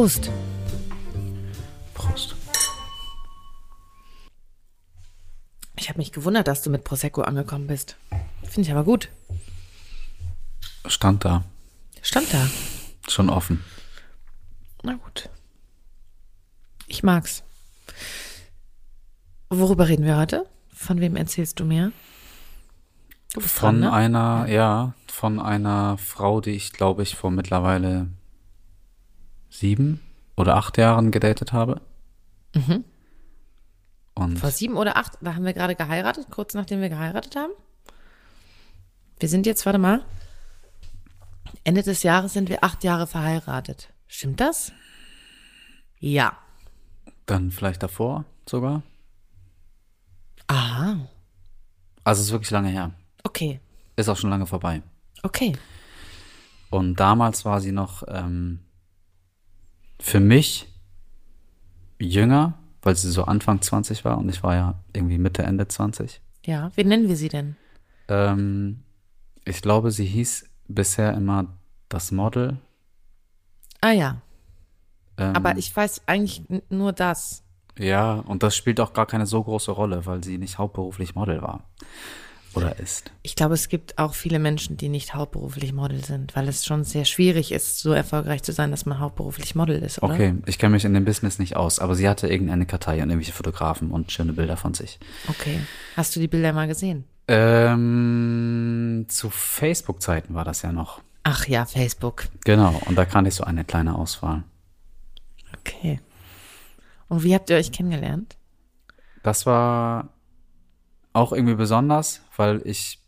Prost. Prost. Ich habe mich gewundert, dass du mit Prosecco angekommen bist. Finde ich aber gut. Stand da. Stand da. Schon offen. Na gut. Ich mag's. Worüber reden wir heute? Von wem erzählst du mir? Du von dran, ne? einer, ja, von einer Frau, die ich glaube ich vor mittlerweile sieben oder acht Jahren gedatet habe. Mhm. Und Vor sieben oder acht, da haben wir gerade geheiratet, kurz nachdem wir geheiratet haben. Wir sind jetzt, warte mal, Ende des Jahres sind wir acht Jahre verheiratet. Stimmt das? Ja. Dann vielleicht davor sogar. Aha. Also es ist wirklich lange her. Okay. Ist auch schon lange vorbei. Okay. Und damals war sie noch ähm, für mich jünger, weil sie so Anfang 20 war und ich war ja irgendwie Mitte, Ende 20. Ja, wie nennen wir sie denn? Ähm, ich glaube, sie hieß bisher immer das Model. Ah ja. Ähm, Aber ich weiß eigentlich nur das. Ja, und das spielt auch gar keine so große Rolle, weil sie nicht hauptberuflich Model war oder ist. Ich glaube, es gibt auch viele Menschen, die nicht hauptberuflich Model sind, weil es schon sehr schwierig ist, so erfolgreich zu sein, dass man hauptberuflich Model ist, oder? Okay, ich kenne mich in dem Business nicht aus, aber sie hatte irgendeine Kartei und irgendwelche Fotografen und schöne Bilder von sich. Okay. Hast du die Bilder mal gesehen? Ähm, zu Facebook-Zeiten war das ja noch. Ach ja, Facebook. Genau, und da kannte ich so eine kleine Auswahl. Okay. Und wie habt ihr euch kennengelernt? Das war auch irgendwie besonders, weil ich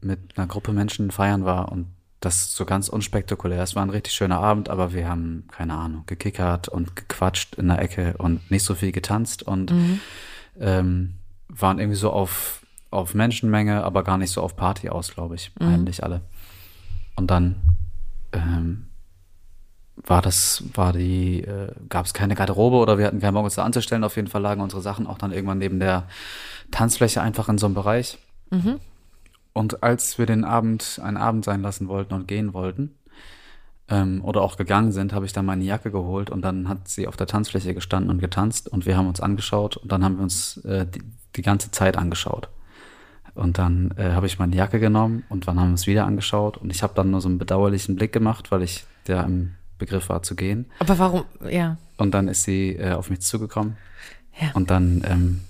mit einer Gruppe Menschen feiern war und das so ganz unspektakulär. Es war ein richtig schöner Abend, aber wir haben, keine Ahnung, gekickert und gequatscht in der Ecke und nicht so viel getanzt und mhm. ähm, waren irgendwie so auf, auf Menschenmenge, aber gar nicht so auf Party aus, glaube ich, mhm. eigentlich alle. Und dann ähm, war das, war die, äh, gab es keine Garderobe oder wir hatten keinen Bock uns da anzustellen. Auf jeden Fall lagen unsere Sachen auch dann irgendwann neben der Tanzfläche einfach in so einem Bereich. Mhm. Und als wir den Abend einen Abend sein lassen wollten und gehen wollten, ähm, oder auch gegangen sind, habe ich dann meine Jacke geholt und dann hat sie auf der Tanzfläche gestanden und getanzt und wir haben uns angeschaut und dann haben wir uns äh, die, die ganze Zeit angeschaut. Und dann äh, habe ich meine Jacke genommen und dann haben wir uns wieder angeschaut und ich habe dann nur so einen bedauerlichen Blick gemacht, weil ich ja im Begriff war zu gehen. Aber warum, ja. Und dann ist sie äh, auf mich zugekommen. Ja. Und dann ähm,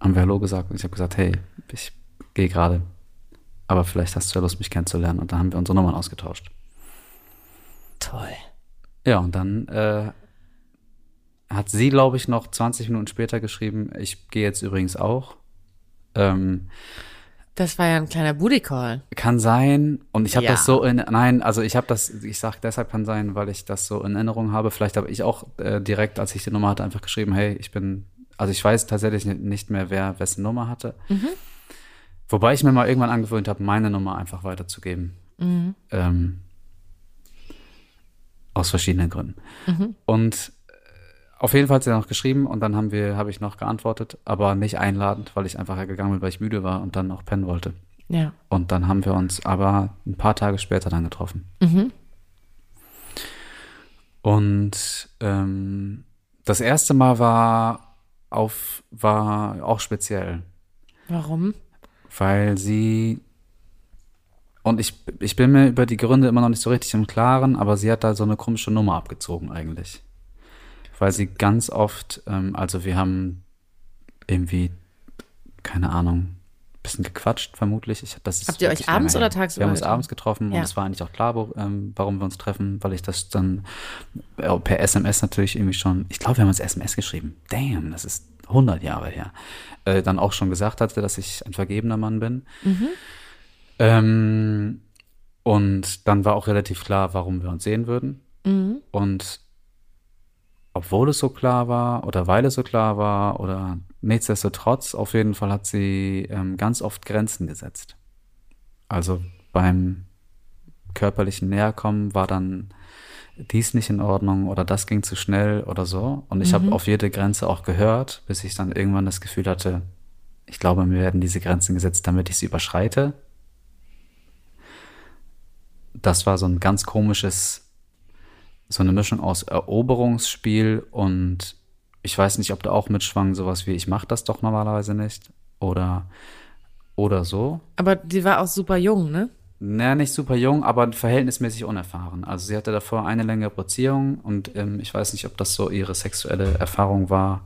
haben wir Hallo gesagt und ich habe gesagt, hey, ich gehe gerade. Aber vielleicht hast du ja Lust, mich kennenzulernen. Und dann haben wir unsere Nummern ausgetauscht. Toll. Ja, und dann äh, hat sie, glaube ich, noch 20 Minuten später geschrieben, ich gehe jetzt übrigens auch. Ähm, das war ja ein kleiner Booty Call. Kann sein. Und ich habe ja. das so in, nein, also ich habe das, ich sag deshalb kann sein, weil ich das so in Erinnerung habe. Vielleicht habe ich auch äh, direkt, als ich die Nummer hatte, einfach geschrieben, hey, ich bin, also ich weiß tatsächlich nicht mehr, wer wessen Nummer hatte. Mhm. Wobei ich mir mal irgendwann angewöhnt habe, meine Nummer einfach weiterzugeben. Mhm. Ähm, aus verschiedenen Gründen. Mhm. Und auf jeden Fall hat sie noch geschrieben und dann haben wir, habe ich noch geantwortet, aber nicht einladend, weil ich einfach gegangen bin, weil ich müde war und dann auch pennen wollte. Ja. Und dann haben wir uns aber ein paar Tage später dann getroffen. Mhm. Und ähm, das erste Mal war auf, war auch speziell. Warum? Weil sie und ich, ich bin mir über die Gründe immer noch nicht so richtig im Klaren, aber sie hat da so eine komische Nummer abgezogen eigentlich weil sie ganz oft, ähm, also wir haben irgendwie, keine Ahnung, bisschen gequatscht, vermutlich. Ich, das ist Habt ihr euch abends oder tagsüber? Wir haben uns abends getroffen ja. und es war eigentlich auch klar, wo, ähm, warum wir uns treffen, weil ich das dann äh, per SMS natürlich irgendwie schon, ich glaube, wir haben uns SMS geschrieben. Damn, das ist 100 Jahre her. Äh, dann auch schon gesagt hatte, dass ich ein vergebener Mann bin. Mhm. Ähm, Und dann war auch relativ klar, warum wir uns sehen würden. Mhm. Und obwohl es so klar war oder weil es so klar war oder nichtsdestotrotz, auf jeden Fall hat sie ähm, ganz oft Grenzen gesetzt. Also beim körperlichen Näherkommen war dann dies nicht in Ordnung oder das ging zu schnell oder so. Und ich habe auf jede Grenze auch gehört, bis ich dann irgendwann das Gefühl hatte, ich glaube, mir werden diese Grenzen gesetzt, damit ich sie überschreite. Das war so ein ganz komisches, so eine Mischung aus Eroberungsspiel und ich weiß nicht, ob da auch mitschwang sowas wie, ich mache das doch normalerweise nicht oder, oder so. Aber die war auch super jung, ne? Naja, nicht super jung, aber verhältnismäßig unerfahren. Also sie hatte davor eine längere Beziehung und ähm, ich weiß nicht, ob das so ihre sexuelle Erfahrung war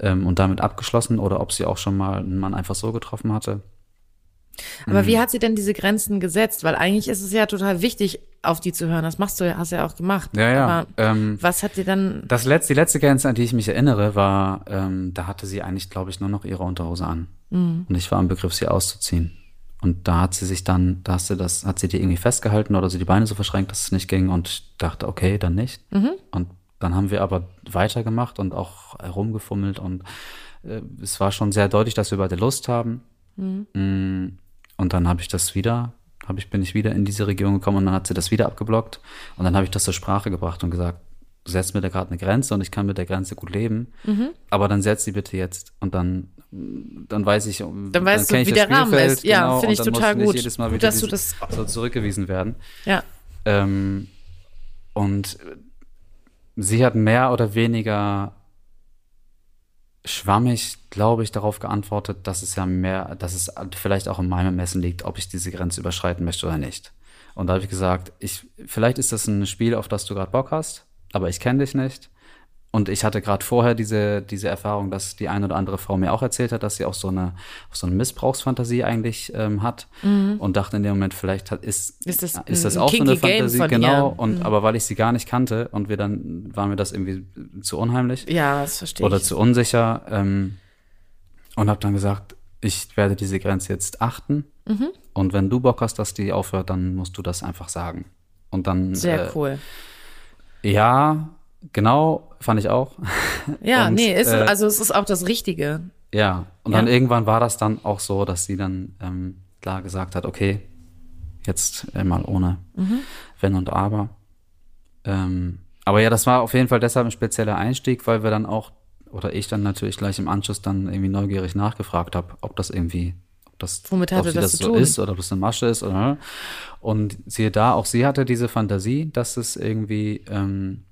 ähm, und damit abgeschlossen oder ob sie auch schon mal einen Mann einfach so getroffen hatte. Aber Mhm. wie hat sie denn diese Grenzen gesetzt? Weil eigentlich ist es ja total wichtig, auf die zu hören. Das machst du ja, hast du ja auch gemacht. Ja, ja. Aber Ähm, was hat dir dann, das letzte, die letzte Grenze, an die ich mich erinnere, war, ähm, da hatte sie eigentlich, glaube ich, nur noch ihre Unterhose an. Mhm. Und ich war im Begriff, sie auszuziehen. Und da hat sie sich dann, da hast du das, hat sie die irgendwie festgehalten oder sie die Beine so verschränkt, dass es nicht ging und ich dachte, okay, dann nicht. Mhm. Und dann haben wir aber weitergemacht und auch herumgefummelt und äh, es war schon sehr deutlich, dass wir beide Lust haben. Mhm. Und dann habe ich das wieder, habe ich, bin ich wieder in diese Region gekommen und dann hat sie das wieder abgeblockt und dann habe ich das zur Sprache gebracht und gesagt, setzt mir da gerade eine Grenze und ich kann mit der Grenze gut leben, Mhm. aber dann setz sie bitte jetzt und dann dann weiß ich, dann weißt kenn du, wie der Rahmen ist. Ja, genau, finde ich dann total gut. Jedes Mal Gut, dass du das- so zurückgewiesen werden. ja. Ähm, und sie hat mehr oder weniger schwammig, glaube ich, darauf geantwortet, dass es ja mehr, dass es vielleicht auch in meinem Ermessen liegt, ob ich diese Grenze überschreiten möchte oder nicht. Und da habe ich gesagt, ich, vielleicht ist das ein Spiel, auf das du gerade Bock hast, aber ich kenne dich nicht. Und ich hatte gerade vorher diese, diese Erfahrung, dass die eine oder andere Frau mir auch erzählt hat, dass sie auch so eine, auch so eine Missbrauchsfantasie eigentlich ähm, hat. Und dachte in dem Moment, vielleicht hat, ist, Mhm. Ist das ist das auch so eine Fantasie, genau. ihr? Mhm. Und aber weil ich sie gar nicht kannte und wir dann, war mir das irgendwie zu unheimlich Ja, das verstehe oder ich. zu unsicher. Ähm, und habe dann gesagt, ich werde diese Grenze jetzt achten. Mhm. Und wenn du Bock hast, dass die aufhört, dann musst du das einfach sagen. Und dann Sehr äh, cool. ja, genau, fand ich auch. Ja, und, nee, ist, äh, also es ist auch das Richtige. Ja, und Ja. dann irgendwann war das dann auch so, dass sie dann ähm, klar gesagt hat, okay, jetzt äh, mal ohne Mhm. Wenn und Aber. Ähm, aber ja, das war auf jeden Fall deshalb ein spezieller Einstieg, weil wir dann auch, oder ich dann natürlich gleich im Anschluss dann irgendwie neugierig nachgefragt habe, ob das irgendwie, ob das, Womit ob hatte sie das das so tun? ist oder ob es eine Masche ist oder und siehe da, auch sie hatte diese Fantasie, dass es irgendwie, ähm,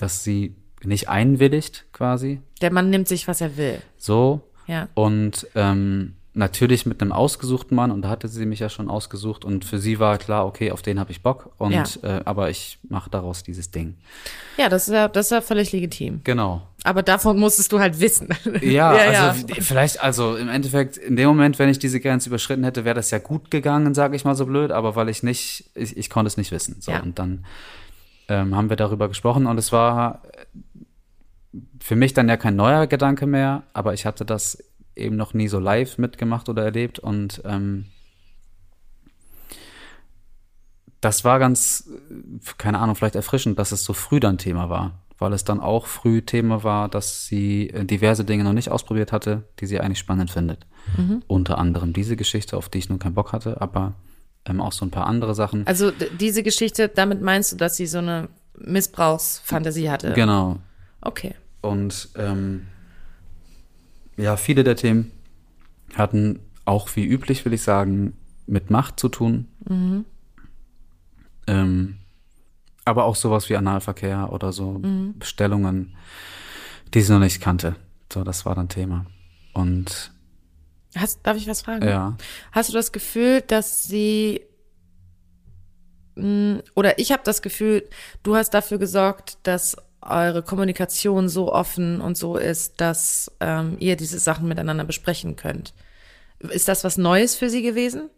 dass sie nicht einwilligt quasi, Der Mann nimmt sich, was er will. so Ja. und ähm, natürlich mit einem ausgesuchten Mann und da hatte sie mich ja schon ausgesucht und für sie war klar, okay, auf den habe ich Bock und Ja. äh, aber ich mache daraus dieses Ding. Ja, das ist ja, das ist ja völlig legitim. Genau. Aber davon musstest du halt wissen. Ja, ja, also wie- vielleicht, also im Endeffekt, in dem Moment, wenn ich diese Grenze überschritten hätte, wäre das ja gut gegangen, sage ich mal so blöd, aber weil ich nicht, ich, ich konnte es nicht wissen. So, Ja. und dann ähm, haben wir darüber gesprochen und es war für mich dann ja kein neuer Gedanke mehr, aber ich hatte das eben noch nie so live mitgemacht oder erlebt und ähm, das war ganz, keine Ahnung, vielleicht erfrischend, dass es so früh dann Thema war, weil es dann auch früh Thema war, dass sie äh, diverse Dinge noch nicht ausprobiert hatte, die sie eigentlich spannend findet. Unter anderem diese Geschichte, auf die ich nun keinen Bock hatte, aber ähm, auch so ein paar andere Sachen. Also diese Geschichte, damit meinst du, dass sie so eine Missbrauchsfantasie hatte? Genau. Okay. Und ähm, ja, viele der Themen hatten auch wie üblich, will ich sagen, mit Macht zu tun. Ähm, aber auch sowas wie Analverkehr oder so Bestellungen, die sie noch nicht kannte. So, das war dann Thema. Und Hast, darf ich was fragen? ja, Hast du das Gefühl, dass sie mh, oder ich habe das Gefühl, du hast dafür gesorgt, dass eure Kommunikation so offen und so ist, dass ähm, ihr diese Sachen miteinander besprechen könnt. Ist das was Neues für sie gewesen?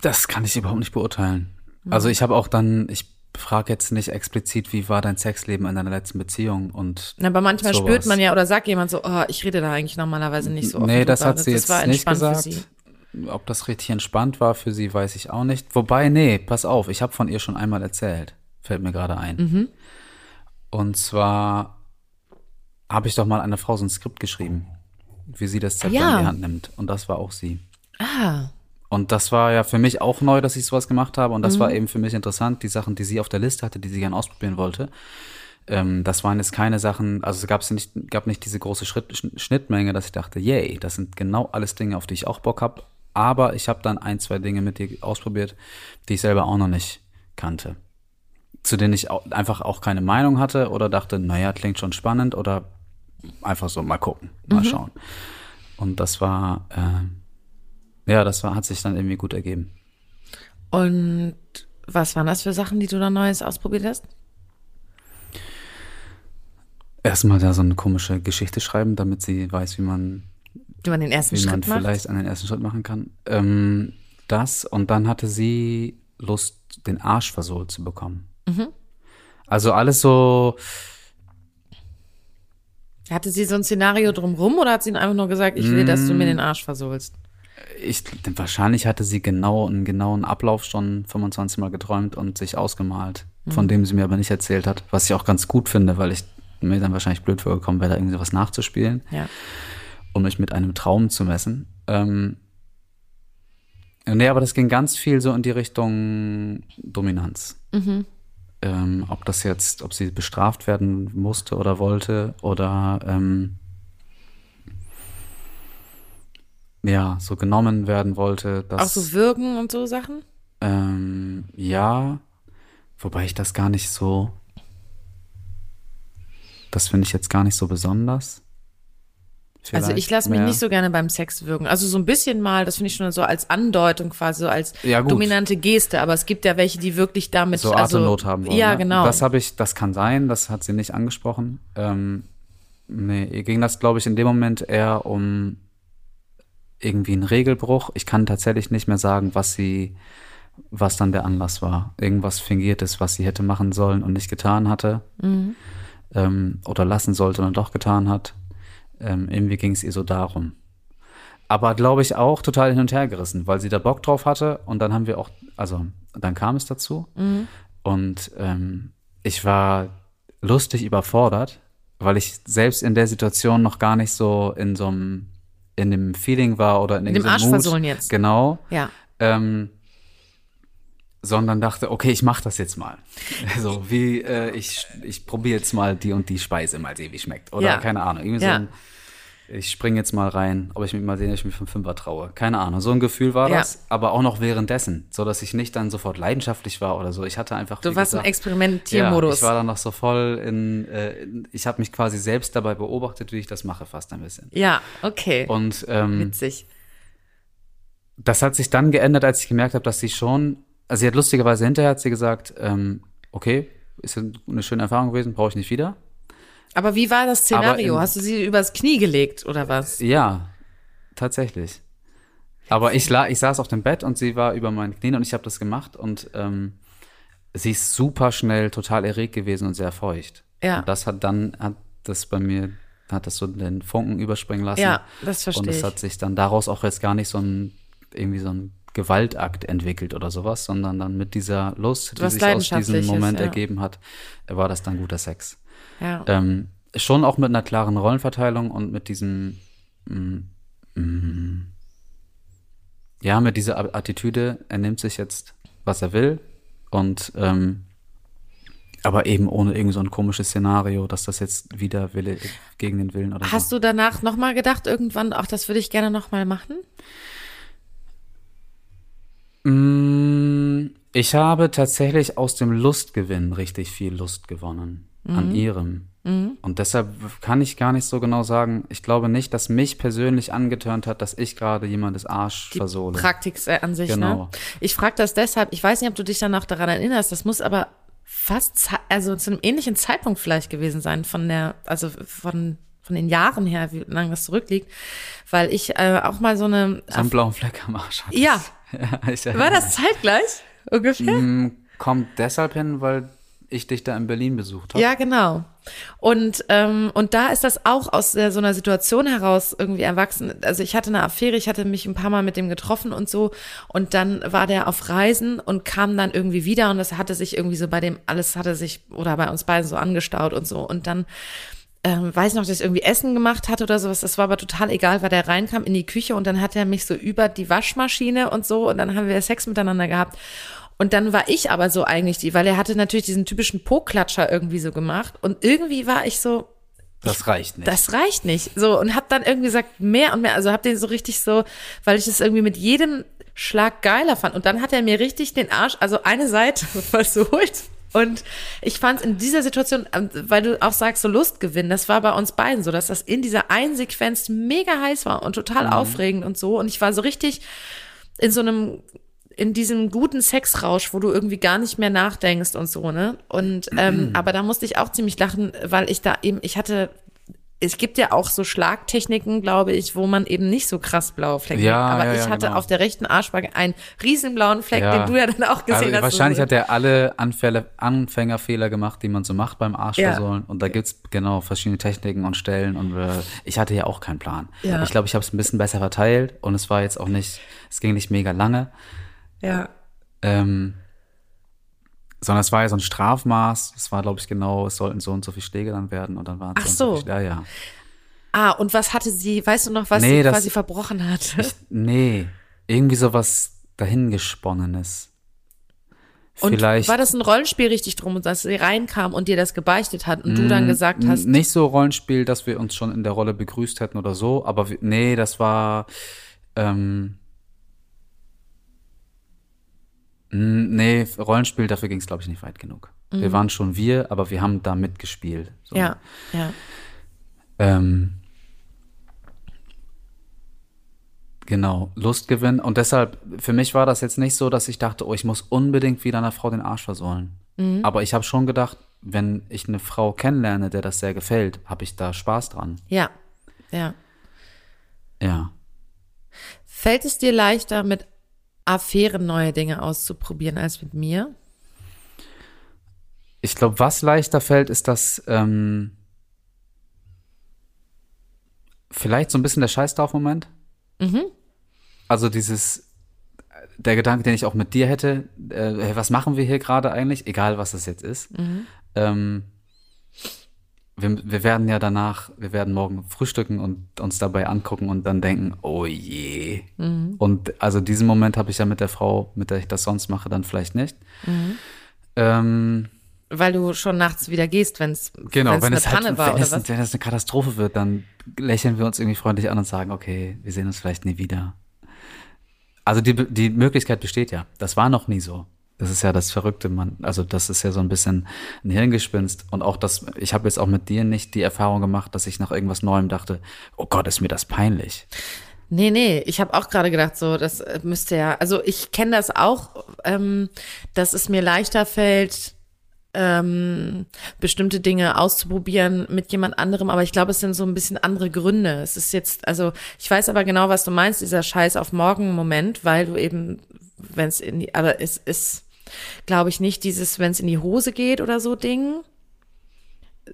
das kann ich überhaupt nicht beurteilen. Also ich habe auch dann, ich frage jetzt nicht explizit, wie war dein Sexleben in deiner letzten Beziehung und Aber manchmal Sowas. spürt man ja oder sagt jemand so, oh, ich rede da eigentlich normalerweise nicht so offen Nee, das drüber. hat sie jetzt war nicht gesagt. ob das richtig entspannt war für sie, weiß ich auch nicht. Wobei, nee, pass auf, ich habe von ihr schon einmal erzählt. Fällt mir gerade ein. Mhm. Und zwar habe ich doch mal einer Frau so ein Skript geschrieben, wie sie das Zepter Ja. in die Hand nimmt. Und das war auch sie. Ah, Und das war ja für mich auch neu, dass ich sowas gemacht habe. Und das Mhm. war eben für mich interessant, die Sachen, die sie auf der Liste hatte, die sie gerne ausprobieren wollte. Ähm, das waren jetzt keine Sachen, also es gab's nicht, gab nicht diese große Schritt, Sch- Schnittmenge, dass ich dachte, yay, das sind genau alles Dinge, auf die ich auch Bock habe. Aber ich habe dann ein, zwei Dinge mit ihr ausprobiert, die ich selber auch noch nicht kannte. Zu denen ich auch, einfach auch keine Meinung hatte oder dachte, naja, klingt schon spannend oder einfach so mal gucken, mal schauen. Und das war, äh, ja, das war, hat sich dann irgendwie gut ergeben. und was waren das für Sachen, die du da Neues ausprobiert hast? Erstmal da so eine komische Geschichte schreiben, damit sie weiß, wie man, Wie man den ersten wie man Schritt macht? vielleicht einen ersten Schritt machen kann. Ähm, das und dann hatte sie Lust, den Arsch versohlt zu bekommen. Mhm. Also alles so, Hatte sie so ein Szenario drumrum oder hat sie einfach nur gesagt, ich will, dass du Mm. mir den Arsch versohlst? Ich, wahrscheinlich hatte sie genau einen genauen Ablauf schon 25 Mal geträumt und sich ausgemalt, Mhm. von dem sie mir aber nicht erzählt hat, was ich auch ganz gut finde, weil ich mir dann wahrscheinlich blöd vorgekommen wäre, da irgendwie sowas nachzuspielen. Ja. um mich mit einem Traum zu messen. Ähm, nee, aber das ging ganz viel so in die Richtung Dominanz. Ähm, ob das jetzt, ob sie bestraft werden musste oder wollte oder ähm, ja, so genommen werden wollte. Auch Das, so wirken und so Sachen? ähm, ja, wobei ich das gar nicht so, das finde ich jetzt gar nicht so besonders. Also ich Vielleicht lasse mich mehr- nicht so gerne beim Sex wirken. Also so ein bisschen mal, das finde ich schon so als Andeutung quasi, so als Ja, dominante Geste. Aber es gibt ja welche, die wirklich damit so also, Atemnot haben wollen. Ja, ne? genau. Das habe ich, das kann sein, das hat sie nicht angesprochen. Ähm, nee, ihr ging das, glaube ich, in dem Moment eher um irgendwie einen Regelbruch. Ich kann tatsächlich nicht mehr sagen, was sie, was dann der Anlass war. Irgendwas Fingiertes, was sie hätte machen sollen und nicht getan hatte. Mhm. Ähm, oder lassen sollte und doch getan hat. Ähm, irgendwie ging es ihr so darum. Aber glaube ich auch total hin und her gerissen, weil sie da Bock drauf hatte und dann haben wir auch, also dann kam es dazu und ähm, ich war lustig überfordert, weil ich selbst in der Situation noch gar nicht so in so einem, in dem Feeling war oder in dem irgendeinem Mut. Arschversohlen jetzt. Genau. ja. Ähm, sondern dachte, okay, ich mache das jetzt mal. So wie äh, ich, ich probiere jetzt mal die und die Speise, mal sehen, wie schmeckt. Oder Ja. keine Ahnung. Irgendwie Ja. so ein, ich springe jetzt mal rein, ob ich mich mal sehen, ob ich mich vom Fünfer traue. Keine Ahnung. So ein Gefühl war Ja. das, aber auch noch währenddessen, so dass ich nicht dann sofort leidenschaftlich war oder so. Ich hatte einfach. Du warst im gesagt, Experimentiermodus. Ja, ich war dann noch so voll in, äh, in ich habe mich quasi selbst dabei beobachtet, wie ich das mache, fast ein bisschen. Ja, okay. Und ähm, Witzig. das hat sich dann geändert, als ich gemerkt habe, dass sie schon, also sie hat lustigerweise hinterher hat sie gesagt, ähm, okay, ist eine schöne Erfahrung gewesen, brauche ich nicht wieder. Aber wie war das Szenario? Hast du sie übers Knie gelegt oder was? Ja, tatsächlich. Aber ich, la ich saß auf dem Bett und sie war über meinen Knien und ich habe das gemacht und ähm, sie ist super schnell total erregt gewesen und sehr feucht. Ja. Und das hat dann, hat das bei mir, hat das so den Funken überspringen lassen. Ja, das verstehe Und es hat sich dann daraus auch jetzt gar nicht so ein, irgendwie so ein Gewaltakt entwickelt oder sowas, sondern dann mit dieser Lust, die Was sich aus diesem Moment ja. ergeben hat, war das dann guter Sex. Ja. Ähm, schon auch mit einer klaren Rollenverteilung und mit diesem, mm, mm, ja, mit dieser Attitüde, er nimmt sich jetzt, was er will und ähm, aber eben ohne irgend so ein komisches Szenario, dass das jetzt wieder Wille gegen den Willen oder Hast so. du danach nochmal gedacht, irgendwann, ach, das würde ich gerne nochmal machen? Mm, Ich habe tatsächlich aus dem Lustgewinn richtig viel Lust gewonnen an Mhm. ihrem. Und deshalb kann ich gar nicht so genau sagen, ich glaube nicht, dass mich persönlich angetörnt hat, dass ich gerade jemandes Arsch Die versohle. Praktik äh, an sich, Genau. ne? Ich frage das deshalb, ich weiß nicht, ob du dich dann noch daran erinnerst, das muss aber fast, also zu einem ähnlichen Zeitpunkt vielleicht gewesen sein, von der, also von, von den Jahren her, wie lange das zurückliegt, weil ich äh, auch mal so eine, so einen blauen Fleck am Arsch hatte. ja, ja war das zeitgleich ungefähr? Mm, Kommt deshalb hin, weil ich dich da in Berlin besucht habe. Ja, genau. Und, ähm, und da ist das auch aus der, so einer Situation heraus irgendwie erwachsen. Also ich hatte eine Affäre, ich hatte mich ein paar Mal mit dem getroffen und so. Und dann war der auf Reisen und kam dann irgendwie wieder und das hatte sich irgendwie so bei dem, alles hatte sich oder bei uns beiden so angestaut und so. Und dann ähm, weiß noch, dass ich irgendwie Essen gemacht hatte oder sowas. Das war aber total egal, weil der reinkam in die Küche und dann hat er mich so über die Waschmaschine und so und dann haben wir Sex miteinander gehabt. Und dann war ich aber so eigentlich die, weil er hatte natürlich diesen typischen Po-Klatscher irgendwie so gemacht. Und irgendwie war ich so, das reicht nicht. Das reicht nicht. So, und hab dann irgendwie gesagt, mehr und mehr. Also hab den so richtig so, weil ich es irgendwie mit jedem Schlag geiler fand. Und dann hat er mir richtig den Arsch, also eine Seite versucht. Und ich fand es in dieser Situation, ähm, weil du auch sagst, so Lustgewinn, das war bei uns beiden so, dass das in dieser einen Sequenz mega heiß war und total mhm. aufregend und so. Und ich war so richtig in so einem in diesem guten Sexrausch, wo du irgendwie gar nicht mehr nachdenkst und so, ne? Und ähm, aber da musste ich auch ziemlich lachen, weil ich da eben, ich hatte es gibt ja auch so Schlagtechniken, glaube ich, wo man eben nicht so krass blaue Flecke ja, hat. Aber ja, ich hatte genau. auf der rechten Arschbacke einen riesen blauen Fleck, Ja. den du ja dann auch gesehen also hast. wahrscheinlich hat er alle Anfälle, Anfängerfehler gemacht, die man so macht beim Arschversohlen. Und da gibt's genau verschiedene Techniken und Stellen. Und äh, ich hatte ja auch keinen Plan. Ja. Ich glaube, ich habe es ein bisschen besser verteilt. Und es war jetzt auch nicht, es ging nicht mega lange. Ja. Ähm, sondern es war ja so ein Strafmaß. Es war, glaube ich, genau, es sollten so und so viele Schläge dann werden. Und dann waren es Ach so. so. viele- Ja, ja. Ah, und was hatte sie, weißt du noch, was Nee, sie das- quasi verbrochen hat? Nee, irgendwie sowas dahingesponnenes. Und Vielleicht. war das ein Rollenspiel richtig drum, dass sie reinkam und dir das gebeichtet hat und du dann gesagt N- hast, Nicht so Rollenspiel, dass wir uns schon in der Rolle begrüßt hätten oder so, aber nee, das war. Ähm, nee, Rollenspiel, dafür ging es, glaube ich, nicht weit genug. Wir waren schon wir, aber wir haben da mitgespielt. So. Mhm. ja, ja, Ähm, genau, Lustgewinn. Und deshalb, für mich war das jetzt nicht so, dass ich dachte, oh, ich muss unbedingt wieder einer Frau den Arsch versohlen. Mhm. Aber ich habe schon gedacht, wenn ich eine Frau kennenlerne, der das sehr gefällt, habe ich da Spaß dran. ja, ja. Ja. Fällt es dir leichter, mit Affären neue Dinge auszuprobieren als mit mir? Ich glaube, was leichter fällt, ist das ähm, vielleicht so ein bisschen der Scheißdorf-Moment. Also dieses, der Gedanke, den ich auch mit dir hätte, äh, hey, was machen wir hier gerade eigentlich, egal was das jetzt ist. Ähm, wir, wir werden ja danach, wir werden morgen frühstücken und uns dabei angucken und dann denken, oh je. Und also diesen Moment habe ich ja mit der Frau, mit der ich das sonst mache, dann vielleicht nicht. Ähm, Weil du schon nachts wieder gehst, wenn es Genau, wenn eine es, Panne halt, war wenn, oder es, was? wenn es eine Katastrophe wird, dann lächeln wir uns irgendwie freundlich an und sagen, okay, wir sehen uns vielleicht nie wieder. Also die, die Möglichkeit besteht ja. Das war noch nie so. Das ist ja das Verrückte, man, also das ist ja so ein bisschen ein Hirngespinst und auch das, ich habe jetzt auch mit dir nicht die Erfahrung gemacht, dass ich nach irgendwas Neuem dachte, oh Gott, ist mir das peinlich. Nee, nee, ich habe auch gerade gedacht, so, das müsste ja, also ich kenne das auch, ähm, dass es mir leichter fällt, ähm, bestimmte Dinge auszuprobieren mit jemand anderem, aber ich glaube, es sind so ein bisschen andere Gründe. Es ist jetzt, also ich weiß aber genau, was du meinst, dieser Scheiß auf morgen Moment, weil du eben, wenn es in die, aber es ist, glaube ich, nicht dieses, wenn es in die Hose geht oder so Ding,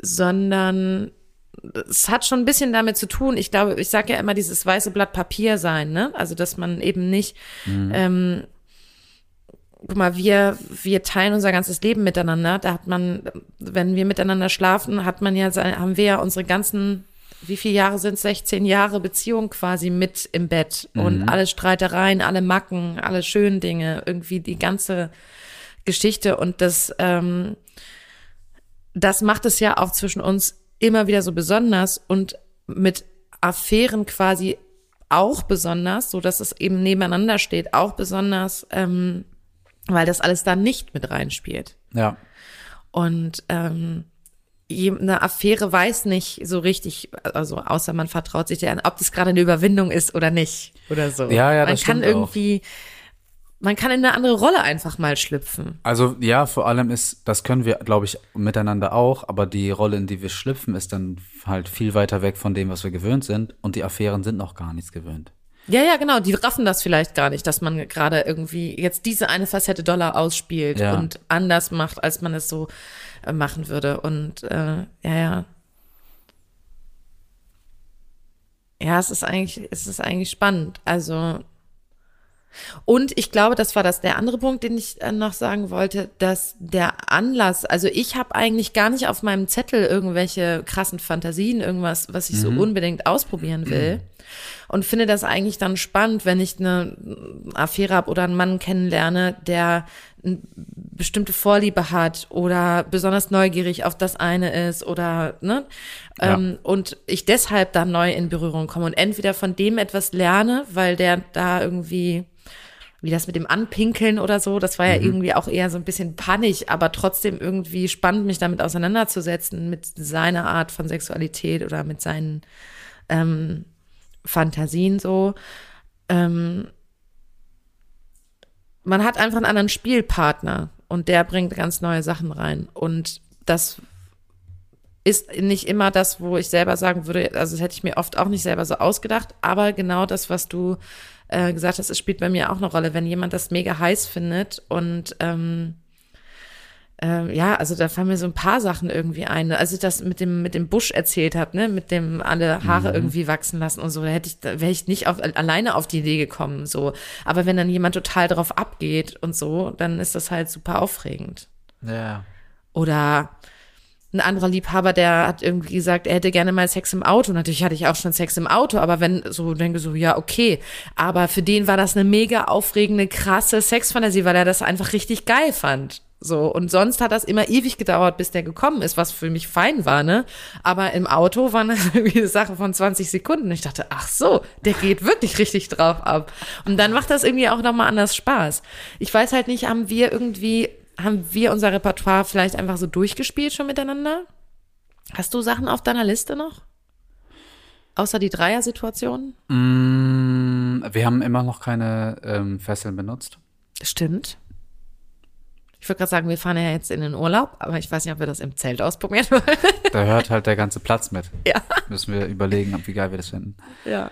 sondern es hat schon ein bisschen damit zu tun. Ich glaube, ich sage ja immer dieses weiße Blatt Papier sein, ne? Also dass man eben nicht, ähm, guck mal, wir wir teilen unser ganzes Leben miteinander. Da hat man, wenn wir miteinander schlafen, hat man ja, haben wir ja unsere ganzen wie viele Jahre sind 16 Jahre Beziehung quasi mit im Bett und alle Streitereien, alle Macken, alle schönen Dinge, irgendwie die ganze Geschichte und das ähm, das macht es ja auch zwischen uns immer wieder so besonders und mit Affären quasi auch besonders, so dass es eben nebeneinander steht, auch besonders, ähm, weil das alles da nicht mit reinspielt. Ja. Und ähm, je- eine Affäre weiß nicht so richtig, also außer man vertraut sich der an, ob das gerade eine Überwindung ist oder nicht oder so. Ja, ja, man das kann stimmt auch. Man kann in eine andere Rolle einfach mal schlüpfen. Also ja, vor allem ist, das können wir, glaube ich, miteinander auch, aber die Rolle, in die wir schlüpfen, ist dann halt viel weiter weg von dem, was wir gewöhnt sind und die Affären sind noch gar nichts gewöhnt. Ja, ja, genau. Die raffen das vielleicht gar nicht, dass man gerade irgendwie jetzt diese eine Facette Dollar ausspielt Ja. und anders macht, als man es so äh, machen würde. Und äh, ja, ja. Ja, es ist eigentlich, es ist eigentlich spannend. Also und ich glaube, das war das der andere Punkt, den ich äh, noch sagen wollte, dass der Anlass, also ich habe eigentlich gar nicht auf meinem Zettel irgendwelche krassen Fantasien, irgendwas, was ich so unbedingt ausprobieren will. Und finde das eigentlich dann spannend, wenn ich eine Affäre habe oder einen Mann kennenlerne, der eine bestimmte Vorliebe hat oder besonders neugierig auf das eine ist oder ne Ja. ähm, und ich deshalb da neu in Berührung komme und entweder von dem etwas lerne, weil der da irgendwie wie das mit dem Anpinkeln oder so, das war ja irgendwie auch eher so ein bisschen panig, aber trotzdem irgendwie spannend, mich damit auseinanderzusetzen, mit seiner Art von Sexualität oder mit seinen ähm, Fantasien so. Ähm, man hat einfach einen anderen Spielpartner und der bringt ganz neue Sachen rein. Und das ist nicht immer das, wo ich selber sagen würde, also das hätte ich mir oft auch nicht selber so ausgedacht, aber genau das, was du äh, gesagt hast, es spielt bei mir auch eine Rolle, wenn jemand das mega heiß findet und ähm, ähm, ja, also da fallen mir so ein paar Sachen irgendwie ein. Als ich das mit dem mit dem Busch erzählt habe, ne, mit dem alle Haare irgendwie wachsen lassen und so, da hätte ich, da wäre ich nicht auf, alleine auf die Idee gekommen, so. Aber wenn dann jemand total drauf abgeht und so, dann ist das halt super aufregend. Ja. Oder ein anderer Liebhaber, der hat irgendwie gesagt, er hätte gerne mal Sex im Auto. Natürlich hatte ich auch schon Sex im Auto, aber wenn so denke so, ja, okay. Aber für den war das eine mega aufregende, krasse Sexfantasie, weil er das einfach richtig geil fand. So. Und sonst hat das immer ewig gedauert, bis der gekommen ist, was für mich fein war, ne? Aber im Auto war das irgendwie eine Sache von 20 Sekunden. Ich dachte, ach so, der geht wirklich richtig drauf ab. Und dann macht das irgendwie auch nochmal anders Spaß. Ich weiß halt nicht, haben wir irgendwie haben wir unser Repertoire vielleicht einfach so durchgespielt schon miteinander? Hast du Sachen auf deiner Liste noch? Außer die Dreier-Situation? Mm, wir haben immer noch keine ähm, Fesseln benutzt. Stimmt. Ich würde gerade sagen, wir fahren ja jetzt in den Urlaub, aber ich weiß nicht, ob wir das im Zelt ausprobieren wollen. Da hört halt der ganze Platz mit. ja. Müssen wir überlegen, wie geil wir das finden. ja.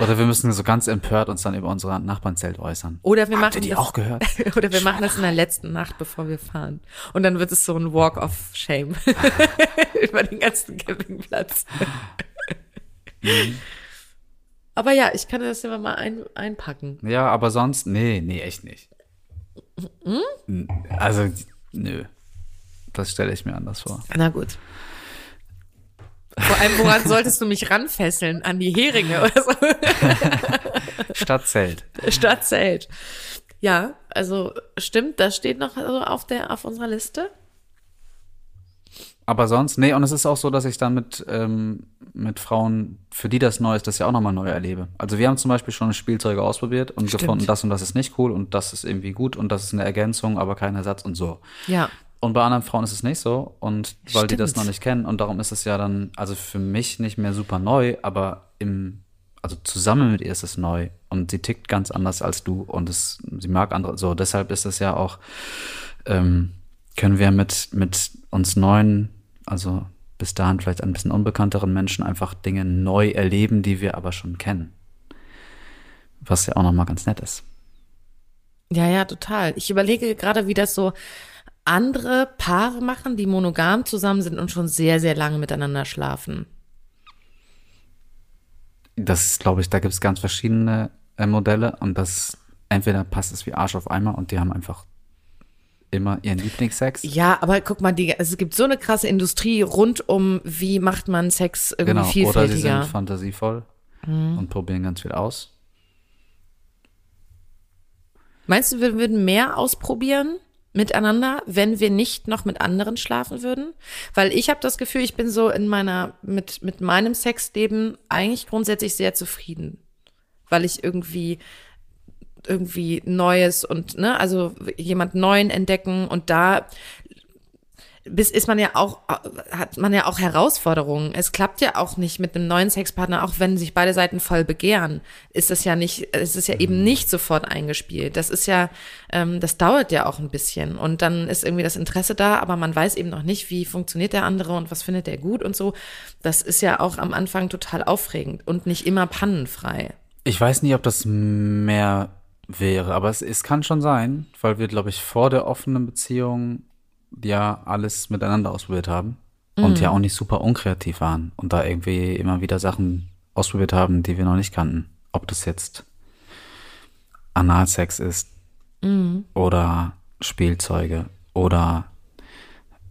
Oder wir müssen so ganz empört uns dann über unsere Nachbarnzelt äußern. Oder wir Habt machen ihr die das, auch gehört? Oder wir machen das in der letzten Nacht, bevor wir fahren. Und dann wird es so ein Walk of Shame über den ganzen Campingplatz. Aber ja, ich kann das immer mal ein, einpacken. Ja, aber sonst, nee, nee, echt nicht. N- Also, nö. Das stelle ich mir anders vor. Na gut. Vor allem, woran solltest du mich ranfesseln? An die Heringe oder so? Stadtzelt. Statt Zelt. Ja, also stimmt, das steht noch so auf der auf unserer Liste. Aber sonst, nee, und es ist auch so, dass ich dann mit, ähm, mit Frauen, für die das neu ist, das ja auch nochmal neu erlebe. Also wir haben zum Beispiel schon Spielzeuge ausprobiert und Stimmt. gefunden, das und das ist nicht cool und das ist irgendwie gut und das ist eine Ergänzung, aber kein Ersatz und so. Ja. Und bei anderen Frauen ist es nicht so und weil die das Stimmt. noch nicht kennen und darum ist es ja dann, also für mich nicht mehr super neu, aber im, also zusammen mit ihr ist es neu und sie tickt ganz anders als du und es, sie mag andere, so deshalb ist es ja auch, ähm, können wir mit, mit uns neuen, also bis dahin vielleicht ein bisschen unbekannteren Menschen einfach Dinge neu erleben, die wir aber schon kennen. Was ja auch nochmal ganz nett ist. Ja, ja, total. Ich überlege gerade, wie das so andere Paare machen, die monogam zusammen sind und schon sehr, sehr lange miteinander schlafen. Das ist, glaube ich, da gibt es ganz verschiedene äh, Modelle und das entweder passt es wie Arsch auf Eimer und die haben einfach immer ihren Lieblingssex. Ja, aber guck mal, die, es gibt so eine krasse Industrie rund um, wie macht man Sex irgendwie genau. Oder sie vielfältiger. sind fantasievoll und probieren ganz viel aus. Meinst du, wir würden mehr ausprobieren miteinander, wenn wir nicht noch mit anderen schlafen würden? Weil ich habe das Gefühl, ich bin so in meiner mit mit meinem Sexleben eigentlich grundsätzlich sehr zufrieden, weil ich irgendwie irgendwie Neues und ne, also jemand Neuen entdecken und da bis ist man ja auch, hat man ja auch Herausforderungen. Es klappt ja auch nicht mit einem neuen Sexpartner, auch wenn sich beide Seiten voll begehren, ist es ja nicht, ist es ja eben nicht sofort eingespielt. Das ist ja, ähm, das dauert ja auch ein bisschen. Und dann ist irgendwie das Interesse da, aber man weiß eben noch nicht, wie funktioniert der andere und was findet der gut und so. Das ist ja auch am Anfang total aufregend und nicht immer pannenfrei. Ich weiß nicht, ob das mehr wäre, aber es, es kann schon sein, weil wir, glaube ich, vor der offenen Beziehung ja alles miteinander ausprobiert haben und ja auch nicht super unkreativ waren und da irgendwie immer wieder Sachen ausprobiert haben, die wir noch nicht kannten. Ob das jetzt Analsex ist oder Spielzeuge oder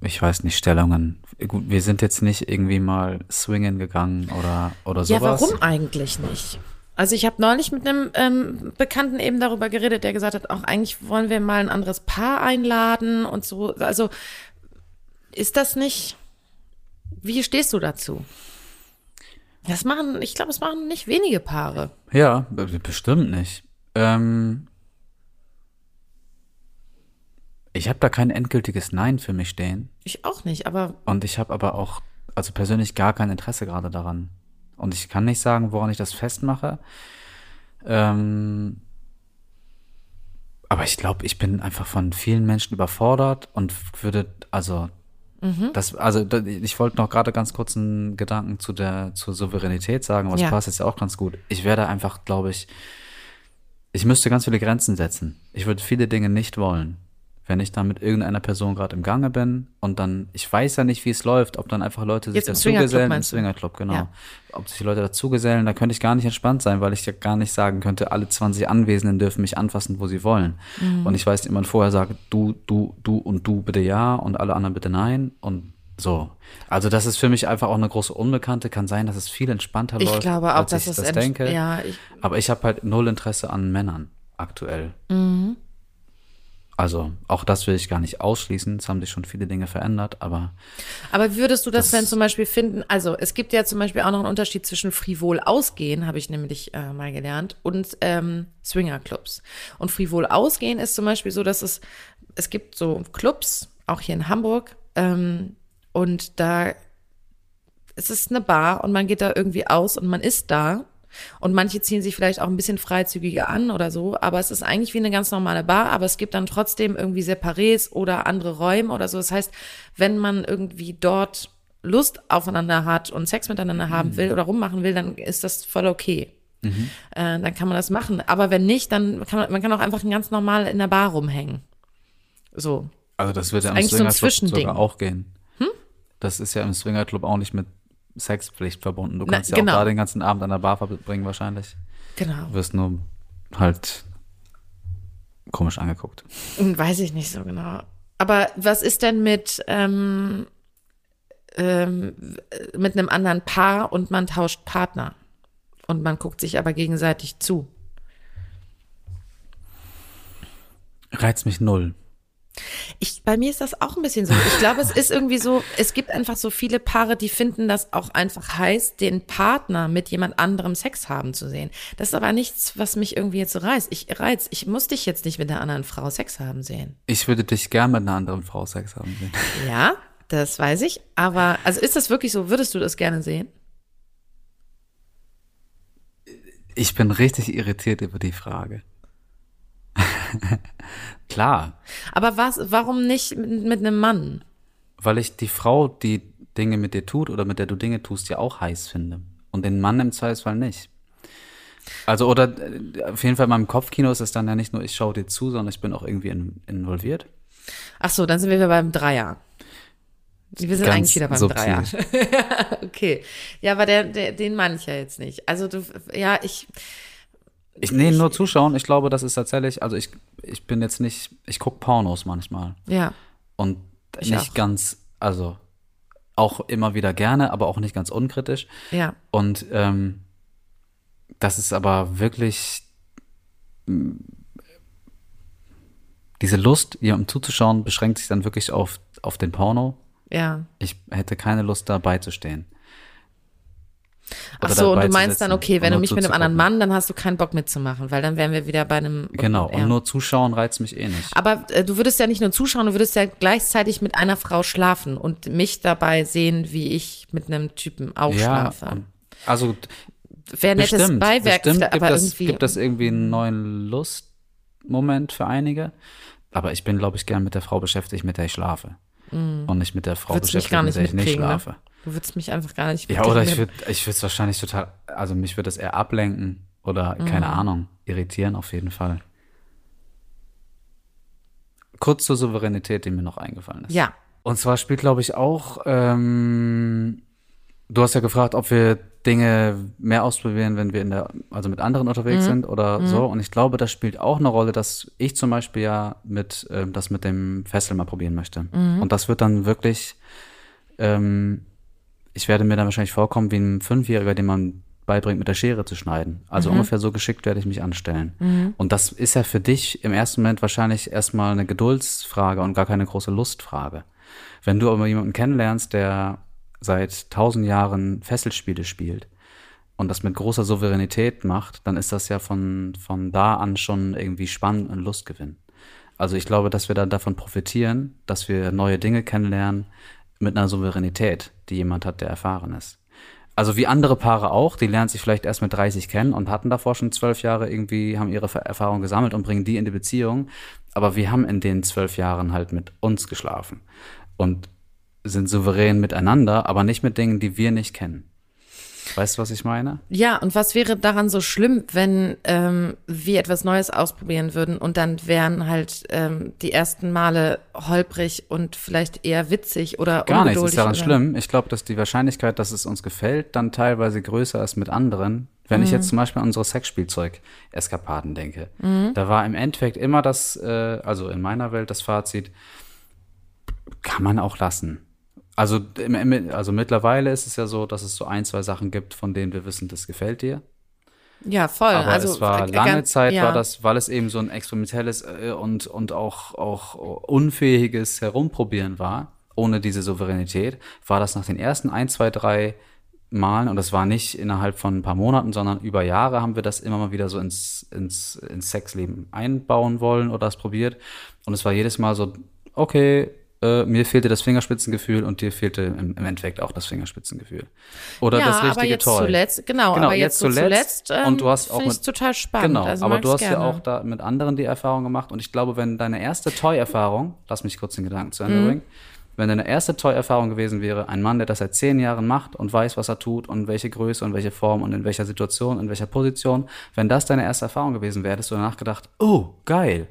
ich weiß nicht, Stellungen. Gut, wir sind jetzt nicht irgendwie mal swingen gegangen oder, oder Ja, sowas. warum eigentlich nicht? Also ich habe neulich mit einem ähm, Bekannten eben darüber geredet, der gesagt hat, auch eigentlich wollen wir mal ein anderes Paar einladen und so. Also ist das nicht? Wie stehst du dazu? Das machen, ich glaube, es machen nicht wenige Paare. Ja, be- bestimmt nicht. Ähm, ich habe da kein endgültiges Nein für mich stehen. Ich auch nicht, aber Und ich habe aber auch, also persönlich gar kein Interesse gerade daran. Und ich kann nicht sagen, woran ich das festmache. Ähm, aber ich glaube, ich bin einfach von vielen Menschen überfordert und würde, also, das, also ich wollte noch gerade ganz kurz einen Gedanken zu der, zur Souveränität sagen, aber es Ja. passt jetzt ja auch ganz gut. Ich werde einfach, glaube ich, ich müsste ganz viele Grenzen setzen. Ich würde viele Dinge nicht wollen. Wenn ich dann mit irgendeiner Person gerade im Gange bin und dann, ich weiß ja nicht, wie es läuft, ob dann einfach Leute sich dazugesellen, im? Swingerclub, genau. Ja. Ob sich Leute dazugesellen, da könnte ich gar nicht entspannt sein, weil ich ja gar nicht sagen könnte, alle 20 Anwesenden dürfen mich anfassen, wo sie wollen. Mhm. Und ich weiß, dass jemand vorher sagt, du, du, du und du bitte ja und alle anderen bitte nein und so. Also das ist für mich einfach auch eine große Unbekannte. Kann sein, dass es viel entspannter ich läuft, glaube auch, als dass ich das denke. Ja, ich, Aber ich habe halt null Interesse an Männern aktuell. Mhm. Also auch das will ich gar nicht ausschließen. Es haben sich schon viele Dinge verändert, aber Aber wie würdest du das, Das- denn zum Beispiel finden? Also es gibt ja zum Beispiel auch noch einen Unterschied zwischen frivol ausgehen, habe ich nämlich äh, mal gelernt, und ähm, Swingerclubs. Und frivol ausgehen ist zum Beispiel so, dass es es gibt so Clubs, auch hier in Hamburg, ähm, und da es ist eine Bar und man geht da irgendwie aus und man ist da. Und manche ziehen sich vielleicht auch ein bisschen freizügiger an oder so, aber es ist eigentlich wie eine ganz normale Bar, aber es gibt dann trotzdem irgendwie Separés oder andere Räume oder so. Das heißt, wenn man irgendwie dort Lust aufeinander hat und Sex miteinander haben will oder rummachen will, dann ist das voll okay. Äh, dann kann man das machen. Aber wenn nicht, dann kann man, man kann auch einfach ganz normal in der Bar rumhängen. So. also das wird ja im so Swingerclub Zwischending. sogar auch gehen. Das ist ja im Swingerclub auch nicht mit Sexpflicht verbunden. Du Na, kannst ja genau. auch da den ganzen Abend an der Bar verbringen wahrscheinlich. Genau. Du wirst nur halt komisch angeguckt. Hm, Weiß ich nicht so genau. Aber was ist denn mit, ähm, ähm, mit einem anderen Paar und man tauscht Partner? Und man guckt sich aber gegenseitig zu. Reizt mich null. Ich, bei mir ist das auch ein bisschen so. Ich glaube, es ist irgendwie so, es gibt einfach so viele Paare, die finden das auch einfach heiß, den Partner mit jemand anderem Sex haben zu sehen. Das ist aber nichts, was mich irgendwie jetzt so reizt. Ich reiz, ich muss dich jetzt nicht mit einer anderen Frau Sex haben sehen. Ich würde dich gern mit einer anderen Frau Sex haben sehen. Ja, das weiß ich. Aber, also ist das wirklich so? Würdest du das gerne sehen? Ich bin richtig irritiert über die Frage. Klar, Aber was, warum nicht mit, einem Mann? weil ich die Frau, die Dinge mit dir tut oder mit der du Dinge tust, ja auch heiß finde. Und den Mann im Zweifelsfall nicht. Also, oder äh, auf jeden Fall in meinem Kopfkino ist es dann ja nicht nur, ich schaue dir zu, sondern ich bin auch irgendwie in, involviert. Ach so, dann sind wir wieder beim Dreier. Wir sind Ganz eigentlich wieder beim subtil. Dreier. okay. Ja, aber der, der, den meine ich ja jetzt nicht. Also du, ja, ich, Ich, nee, nur zuschauen. Ich glaube, das ist tatsächlich, also ich, ich bin jetzt nicht, ich gucke Pornos manchmal. ja. Und Ich nicht auch. ganz, also auch immer wieder gerne, aber auch nicht ganz unkritisch. Ja. Und ähm, das ist aber wirklich mm, diese Lust, jemandem zuzuschauen, beschränkt sich dann wirklich auf, auf den Porno. Ja. Ich hätte keine Lust, dabei zu stehen. Ach so, und du meinst dann, okay, wenn du mich mit einem anderen. Mann, dann hast du keinen Bock mitzumachen, weil dann wären wir wieder bei einem. Genau, ja. und nur zuschauen reizt mich eh nicht. Aber äh, du würdest ja nicht nur zuschauen, du würdest ja gleichzeitig mit einer Frau schlafen und mich dabei sehen, wie ich mit einem Typen auch schlafe. und- also Wäre nettes bestimmt, Beiwerk, bestimmt gibt, aber das, irgendwie. gibt das irgendwie einen neuen Lustmoment für einige. Aber ich bin, glaube ich, gern mit der Frau beschäftigt, mit der ich schlafe. Und nicht mit der Frau würdest gar mit der ich nicht ne? schlafe. Du würdest mich einfach gar nicht Ja, oder ich würde ich würde es wahrscheinlich total, also mich würde das eher ablenken Oder keine Ahnung, irritieren auf jeden Fall. Kurz zur Souveränität, die mir noch eingefallen ist. Ja. Und zwar spielt, glaube ich, auch, ähm, du hast ja gefragt, ob wir Dinge mehr ausprobieren, wenn wir in der, also mit anderen unterwegs sind oder so. Und ich glaube, das spielt auch eine Rolle, dass ich zum Beispiel ja mit, ähm, das mit dem Fessel mal probieren möchte. Und das wird dann wirklich, ähm, ich werde mir dann wahrscheinlich vorkommen wie ein Fünfjähriger, dem man beibringt, mit der Schere zu schneiden. Also ungefähr so geschickt werde ich mich anstellen. Und das ist ja für dich im ersten Moment wahrscheinlich erstmal eine Geduldsfrage und gar keine große Lustfrage. Wenn du aber jemanden kennenlernst, der seit tausend Jahren Fesselspiele spielt und das mit großer Souveränität macht, dann ist das ja von, von da an schon irgendwie spannend und Lustgewinn. Also ich glaube, dass wir dann davon profitieren, dass wir neue Dinge kennenlernen mit einer Souveränität, die jemand hat, der erfahren ist. Also wie andere Paare auch, die lernen sich vielleicht erst mit 30 kennen und hatten davor schon zwölf Jahre irgendwie, haben ihre Erfahrung gesammelt und bringen die in die Beziehung. Aber wir haben in den zwölf Jahren halt mit uns geschlafen und sind souverän miteinander, aber nicht mit Dingen, die wir nicht kennen. Weißt du, was ich meine? Ja, und was wäre daran so schlimm, wenn ähm, wir etwas Neues ausprobieren würden und dann wären halt ähm, die ersten Male holprig und vielleicht eher witzig oder Gar nichts ist daran oder- schlimm. Ich glaube, dass die Wahrscheinlichkeit, dass es uns gefällt, dann teilweise größer ist mit anderen. Wenn ich jetzt zum Beispiel an unsere Sexspielzeug-Eskapaden denke, da war im Endeffekt immer das, äh, also in meiner Welt das Fazit, kann man auch lassen. Also, also mittlerweile ist es ja so, dass es so ein, zwei Sachen gibt, von denen wir wissen, das gefällt dir. Ja, voll. Aber also, es war lange ganz- Zeit, ja. war das, weil es eben so ein experimentelles äh, und, und auch, auch unfähiges Herumprobieren war, ohne diese Souveränität, war das nach den ersten ein, zwei, drei Malen, und das war nicht innerhalb von ein paar Monaten, sondern über Jahre haben wir das immer mal wieder so ins, ins, ins Sexleben einbauen wollen oder das probiert. Und es war jedes Mal so, okay, äh, mir fehlte das Fingerspitzengefühl und dir fehlte im, im Endeffekt auch das Fingerspitzengefühl. Oder ja, das richtige aber jetzt Toy. zuletzt, genau, Genau, aber jetzt, jetzt zuletzt. zuletzt, ähm, Und du hast auch mit- total spannend. Genau, also aber du hast ja gerne. auch da mit anderen die Erfahrung gemacht und ich glaube, wenn deine erste Toy-Erfahrung, lass mich kurz den Gedanken zu Mhm. Ende bringen, wenn deine erste Toy-Erfahrung gewesen wäre, ein Mann, der das seit zehn Jahren macht und weiß, was er tut und welche Größe und welche Form und in welcher Situation, in welcher Position, wenn das deine erste Erfahrung gewesen wäre, hättest du danach gedacht, oh, geil,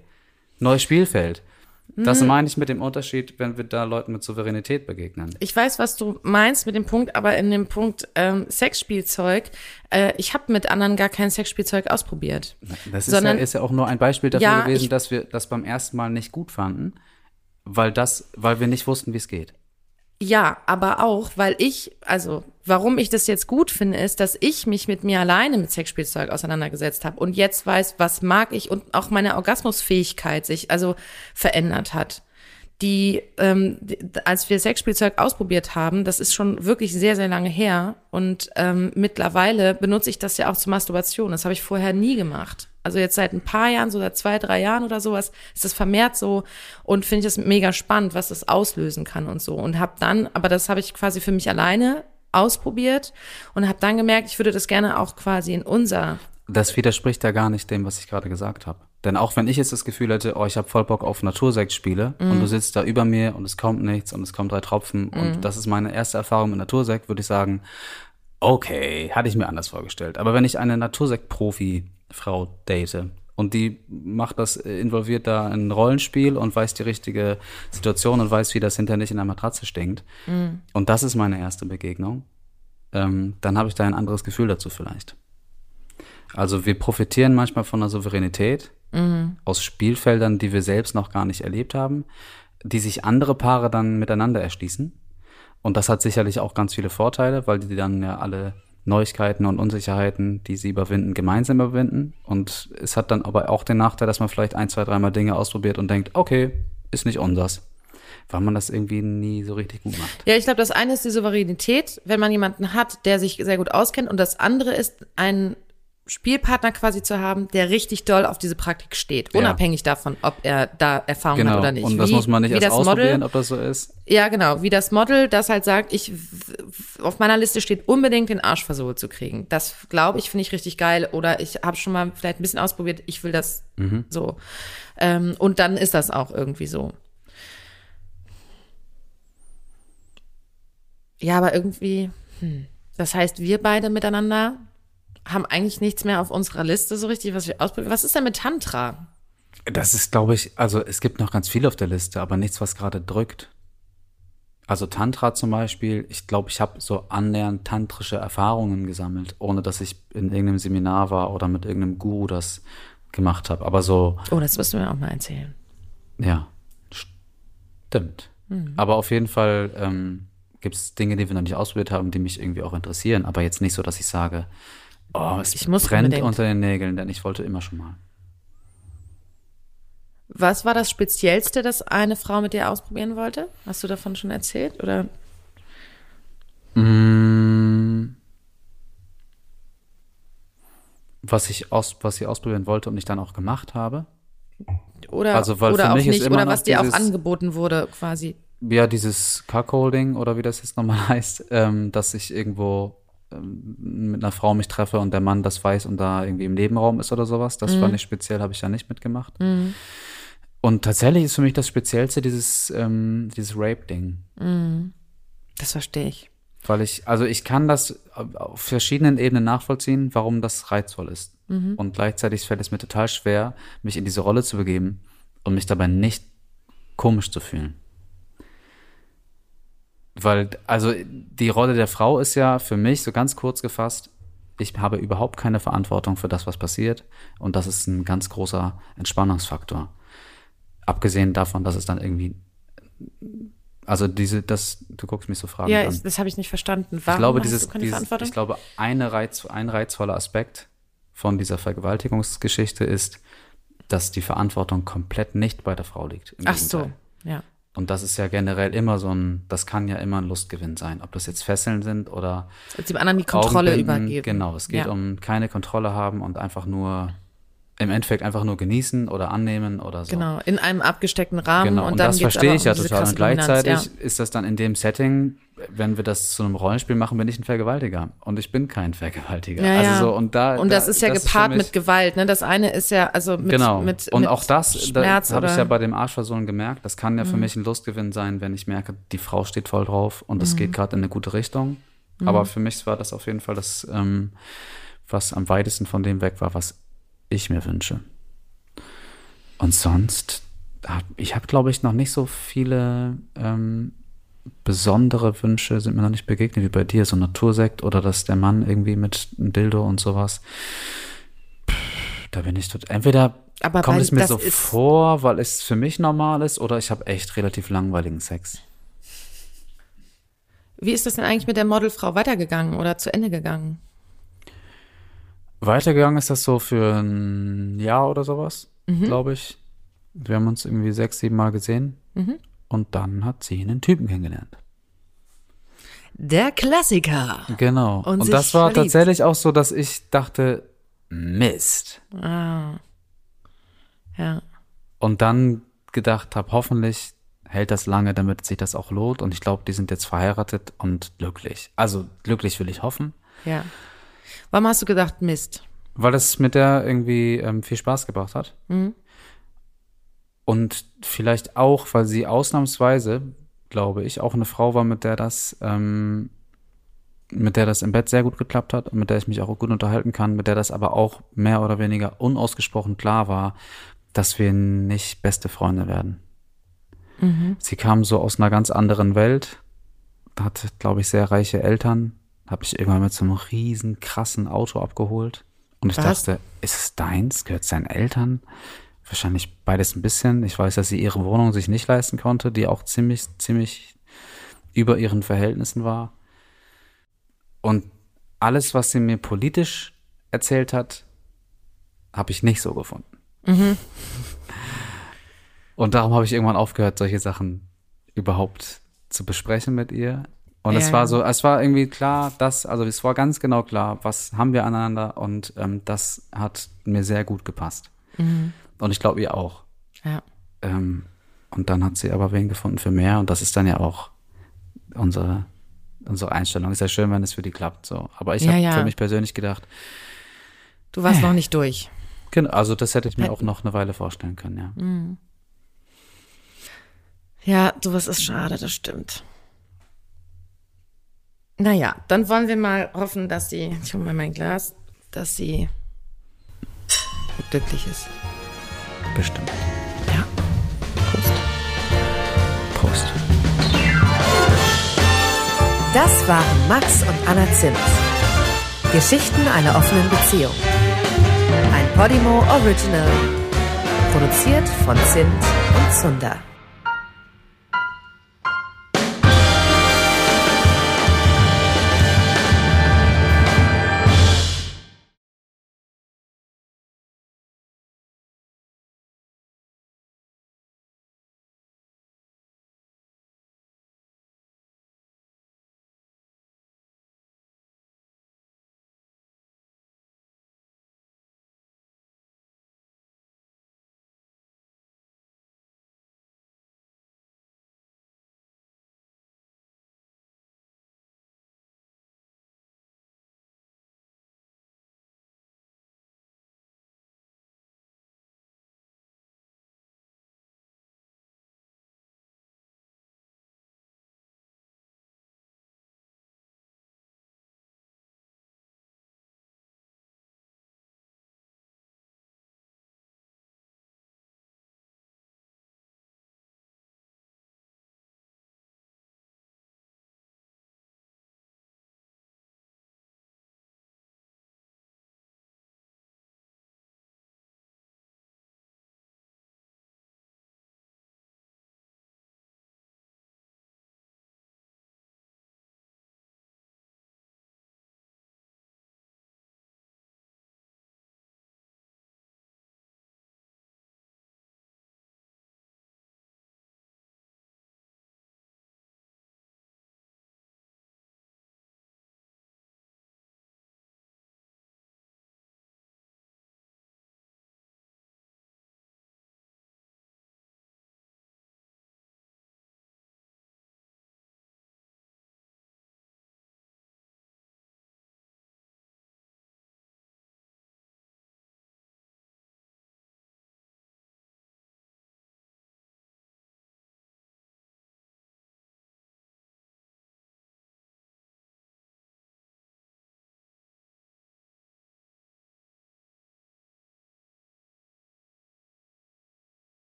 neues Spielfeld. Das Mhm. meine ich mit dem Unterschied, wenn wir da Leuten mit Souveränität begegnen. Ich weiß, was du meinst mit dem Punkt, aber in dem Punkt ähm, Sexspielzeug, äh, ich habe mit anderen gar kein Sexspielzeug ausprobiert. Das ist, Sondern- ja, ist ja auch nur ein Beispiel dafür Ja, gewesen, ich- dass wir das beim ersten Mal nicht gut fanden, weil das, weil wir nicht wussten, wie es geht. Ja, aber auch, weil ich, also warum ich das jetzt gut finde, ist, dass ich mich mit mir alleine mit Sexspielzeug auseinandergesetzt habe und jetzt weiß, was mag ich und auch meine Orgasmusfähigkeit sich also verändert hat. Die, ähm, die, als wir Sexspielzeug ausprobiert haben, das ist schon wirklich sehr, sehr lange her und ähm, mittlerweile benutze ich das ja auch zur Masturbation. Das habe ich vorher nie gemacht. Also jetzt seit ein paar Jahren, so seit zwei, drei Jahren oder sowas, ist das vermehrt so und finde ich das mega spannend, was das auslösen kann und so. Und habe dann, aber das habe ich quasi für mich alleine ausprobiert und habe dann gemerkt, ich würde das gerne auch quasi in unser Das widerspricht ja gar nicht dem, was ich gerade gesagt habe. Denn auch wenn ich jetzt das Gefühl hätte, oh, ich habe voll Bock auf Natursekt-Spiele und du sitzt da über mir und es kommt nichts und es kommen drei Tropfen und das ist meine erste Erfahrung mit Natursekt, würde ich sagen, okay, hatte ich mir anders vorgestellt. Aber wenn ich eine Natursekt-Profi-Frau date und die macht das, äh, involviert da ein Rollenspiel und weiß die richtige Situation und weiß, wie das hinter nicht in der Matratze stinkt. Und das ist meine erste Begegnung. Ähm, dann habe ich da ein anderes Gefühl dazu vielleicht. Also wir profitieren manchmal von der Souveränität aus Spielfeldern, die wir selbst noch gar nicht erlebt haben, die sich andere Paare dann miteinander erschließen. Und das hat sicherlich auch ganz viele Vorteile, weil die dann ja alle Neuigkeiten und Unsicherheiten, die sie überwinden, gemeinsam überwinden. Und es hat dann aber auch den Nachteil, dass man vielleicht ein, zwei, dreimal Dinge ausprobiert und denkt, okay, ist nicht unsers. Weil man das irgendwie nie so richtig gut macht. Ja, ich glaube, das eine ist die Souveränität, wenn man jemanden hat, der sich sehr gut auskennt. Und das andere ist, einen Spielpartner quasi zu haben, der richtig doll auf diese Praktik steht. Ja. Unabhängig davon, ob er da Erfahrung hat Genau. oder nicht. Und das Wie- muss man nicht erst das Model, ausprobieren, ob das so ist. Ja, genau. Wie das Model, das halt sagt, ich auf meiner Liste steht unbedingt den Arsch versohlt zu kriegen. Das glaube ich, finde ich richtig geil. Oder ich habe schon mal vielleicht ein bisschen ausprobiert, ich will das so. Ähm, und dann ist das auch irgendwie so. Ja, aber irgendwie, hm. das heißt, wir beide miteinander haben eigentlich nichts mehr auf unserer Liste so richtig, was wir ausprobieren. Was ist denn mit Tantra? Das ist, glaube ich, also es gibt noch ganz viel auf der Liste, aber nichts, was gerade drückt. Also Tantra zum Beispiel, ich glaube, ich habe so annähernd tantrische Erfahrungen gesammelt, ohne dass ich in irgendeinem Seminar war oder mit irgendeinem Guru das gemacht habe. Aber so, Oh, das wirst du mir auch mal erzählen. ja, stimmt. Mhm. Aber auf jeden Fall ähm, gibt es Dinge, die wir noch nicht ausprobiert haben, die mich irgendwie auch interessieren. Aber jetzt nicht so, dass ich sage, oh, es Ich muss brennt unbedingt. unter den Nägeln, denn ich wollte immer schon mal. Was war das Speziellste, das eine Frau mit dir ausprobieren wollte? Hast du davon schon erzählt? Oder Mm. Was ich, aus, was ich ausprobieren wollte und ich dann auch gemacht habe. oder, Also, oder für auch mich ist nicht, immer oder was dir auch dieses- angeboten wurde, quasi. Ja, dieses Cuckolding oder wie das jetzt nochmal heißt, ähm, dass ich irgendwo mit einer Frau mich treffe und der Mann das weiß und da irgendwie im Nebenraum ist oder sowas. Das fand ich speziell, habe ich ja nicht mitgemacht. Und tatsächlich ist für mich das Speziellste dieses, ähm, dieses Rape-Ding. Das verstehe ich. Weil ich, also ich kann das auf verschiedenen Ebenen nachvollziehen, warum das reizvoll ist. Und gleichzeitig fällt es mir total schwer, mich in diese Rolle zu begeben und mich dabei nicht komisch zu fühlen. Weil, also die Rolle der Frau ist ja für mich, so ganz kurz gefasst, ich habe überhaupt keine Verantwortung für das, was passiert. Und das ist ein ganz großer Entspannungsfaktor. Abgesehen davon, dass es dann irgendwie, also diese, das, du guckst mich so fragend Ja, an. das habe ich nicht verstanden. Warum Ich glaube, dieses, dieses Verantwortung? ich glaube, eine Reiz, ein reizvoller Aspekt von dieser Vergewaltigungsgeschichte ist, dass die Verantwortung komplett nicht bei der Frau liegt. Ach so, Gegenteil. ja. Und das ist ja generell immer so ein, das kann ja immer ein Lustgewinn sein, ob das jetzt Fesseln sind oder Als dem anderen die Kontrolle übergeben. Genau, es geht ja. um keine Kontrolle haben und einfach nur, im Endeffekt einfach nur genießen oder annehmen oder so. Genau, in einem abgesteckten Rahmen. Genau, und, und, dann das verstehe ich ja um total. Und gleichzeitig Dominanz, ist das dann in dem Setting, wenn wir das zu einem Rollenspiel machen, bin ich ein Vergewaltiger. Und ich bin kein Vergewaltiger. Ja, ja. Also so, und da, Und das da, ist ja für gepaart mich- mit Gewalt. Ne? Das eine ist ja, also mit, genau. mit, und mit auch das, da Schmerz habe ich Mhm. ja bei dem Arschversohlen gemerkt, das kann ja für mich ein Lustgewinn sein, wenn ich merke, die Frau steht voll drauf und Mhm. es geht gerade in eine gute Richtung. Aber für mich war das auf jeden Fall das, ähm, was am weitesten von dem weg war, was ich mir wünsche. Und sonst, hab, ich habe, glaube ich, noch nicht so viele ähm, besondere Wünsche sind mir noch nicht begegnet wie bei dir, so Natursekt oder dass der Mann irgendwie mit einem Dildo und sowas. Pff, Da bin ich tot. Entweder Aber kommt es mir so vor, weil es für mich normal ist, oder ich habe echt relativ langweiligen Sex. Wie ist das denn eigentlich mit der Modelfrau weitergegangen oder zu Ende gegangen? Weitergegangen ist das so für ein Jahr oder sowas, Mhm. glaube ich. Wir haben uns irgendwie sechs, sieben Mal gesehen. Mhm. Und dann hat sie einen Typen kennengelernt. Der Klassiker. Genau. Und Und, das war verliebt. tatsächlich auch so, dass ich dachte, Mist. Ah. Ja. Und dann gedacht habe, hoffentlich hält das lange, damit sich das auch lohnt. Und ich glaube, die sind jetzt verheiratet und glücklich. Also glücklich will ich hoffen, Ja. Warum hast du gedacht, Mist? weil es mit der irgendwie ähm, viel Spaß gebracht hat. Mhm. Und vielleicht auch, weil sie ausnahmsweise, glaube ich, auch eine Frau war, mit der das, ähm, mit der das im Bett sehr gut geklappt hat und mit der ich mich auch gut unterhalten kann, mit der das aber auch mehr oder weniger unausgesprochen klar war, dass wir nicht beste Freunde werden. Sie kam so aus einer ganz anderen Welt, hat, glaube ich, sehr reiche Eltern, habe ich irgendwann mit so einem riesen krassen Auto abgeholt. Und ich Was? dachte, ist es deins? Gehört es deinen Eltern? Wahrscheinlich beides ein bisschen. Ich weiß, dass sie ihre Wohnung sich nicht leisten konnte, die auch ziemlich, ziemlich über ihren Verhältnissen war. Und alles, was sie mir politisch erzählt hat, habe ich nicht so gefunden. Und darum habe ich irgendwann aufgehört, solche Sachen überhaupt zu besprechen mit ihr. Und Ja, es war so, es war irgendwie klar, dass, also es war ganz genau klar, was haben wir aneinander und ähm, das hat mir sehr gut gepasst. Und ich glaube ihr auch. Ja. Ähm, und dann hat sie aber wen gefunden für mehr und das ist dann ja auch unsere, unsere Einstellung. Ist ja schön, wenn es für die klappt. So. Aber ich Ja, habe ja. für mich persönlich gedacht, Du warst noch nicht durch. genau, also das hätte ich mir auch noch eine Weile vorstellen können, ja. Ja, sowas ist schade, das stimmt. Naja, dann wollen wir mal hoffen, dass sie, ich hole mal mein Glas, dass sie glücklich ist. Bestimmt. Ja. Prost. Prost. Das waren Max und Anna Zimt. Geschichten einer offenen Beziehung. Ein Podimo Original. Produziert von Zimt und Zunder.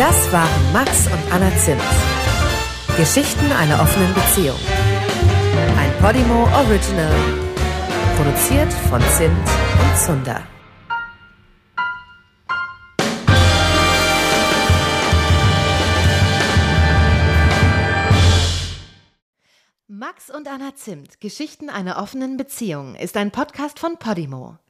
Das waren Max und Anna Zimt. Geschichten einer offenen Beziehung. Ein Podimo Original. Produziert von Zimt und Zunder. Max und Anna Zimt, Geschichten einer offenen Beziehung, ist ein Podcast von Podimo.